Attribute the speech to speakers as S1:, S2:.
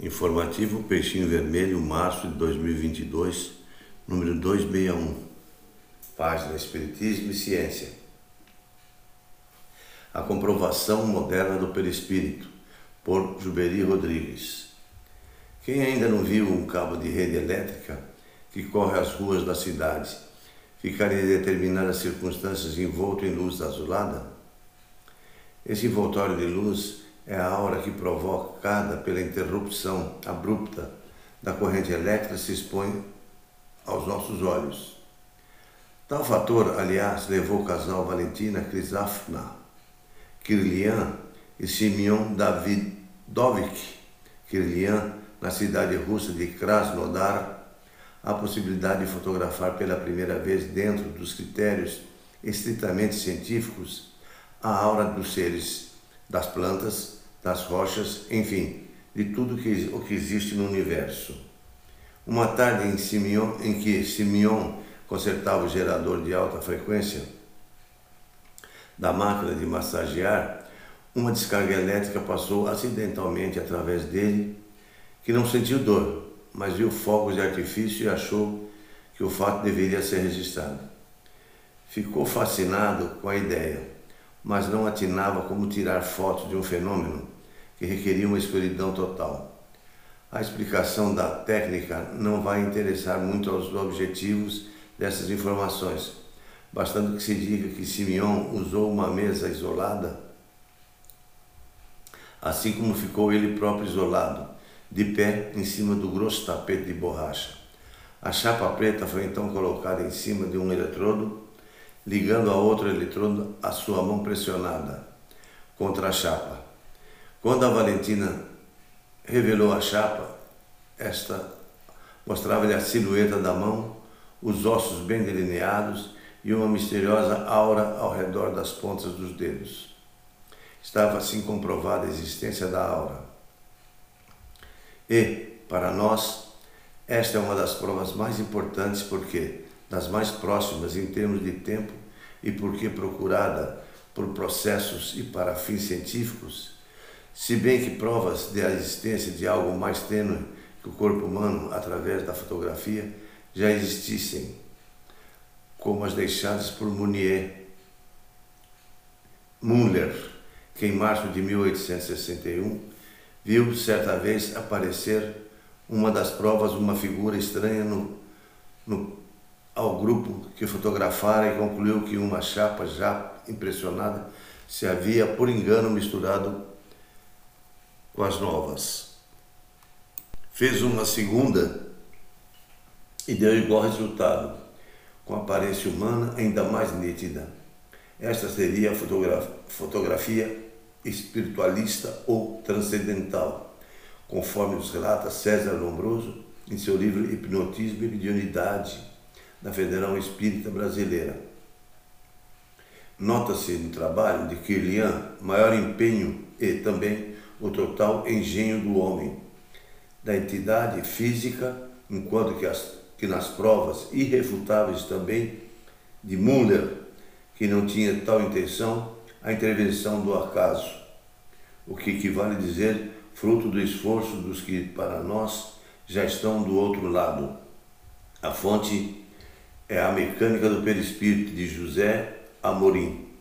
S1: Informativo Peixinho Vermelho, março de 2022, número 261. Página Espiritismo e Ciência. A comprovação moderna do perispírito, por Juberi Rodrigues. Quem ainda não viu um cabo de rede elétrica que corre as ruas da cidade ficar em determinadas circunstâncias envolto em luz azulada? Esse envoltório de luz é a aura que provocada pela interrupção abrupta da corrente elétrica se expõe aos nossos olhos. Tal fator, aliás, levou o casal Valentina Crisafna, Kirlian e Simeon Davidovich Kirlian, na cidade russa de Krasnodar, a possibilidade de fotografar pela primeira vez dentro dos critérios estritamente científicos a aura dos seres, das plantas das rochas, enfim, de tudo que, o que existe no universo. Uma tarde em, Simeon, em que Simeon consertava o gerador de alta frequência da máquina de massagear, uma descarga elétrica passou acidentalmente através dele, que não sentiu dor, mas viu fogos de artifício e achou que o fato deveria ser registrado. Ficou fascinado com a ideia, mas não atinava como tirar fotos de um fenômeno que requeria uma escuridão total. A explicação da técnica não vai interessar muito aos objetivos dessas informações, bastando que se diga que Simeon usou uma mesa isolada, assim como ficou ele próprio isolado, de pé em cima do grosso tapete de borracha. A chapa preta foi então colocada em cima de um eletrodo, ligando a outro eletrodo a sua mão pressionada contra a chapa. Quando a Valentina revelou a chapa, esta mostrava-lhe a silhueta da mão, os ossos bem delineados e uma misteriosa aura ao redor das pontas dos dedos. Estava assim comprovada a existência da aura. E, para nós, esta é uma das provas mais importantes porque das mais próximas em termos de tempo e porque procurada por processos e para fins científicos, se bem que provas da existência de algo mais tênue que o corpo humano através da fotografia já existissem, como as deixadas por Munier. Müller, que em março de 1861 viu certa vez aparecer uma das provas uma figura estranha no, no, ao grupo que fotografara e concluiu que uma chapa já impressionada se havia por engano misturado com as novas. Fez uma segunda e deu igual resultado, com aparência humana ainda mais nítida. Esta seria a fotografia, fotografia espiritualista ou transcendental, conforme nos relata César Lombroso em seu livro Hipnotismo e Mediunidade, da Federal Espírita Brasileira. Nota-se no trabalho de Kirlian maior empenho e também o total engenho do homem, da entidade física, enquanto que, as, que nas provas irrefutáveis também de Müller, que não tinha tal intenção, a intervenção do acaso, o que equivale a dizer fruto do esforço dos que para nós já estão do outro lado. A fonte é a mecânica do perispírito de José Amorim.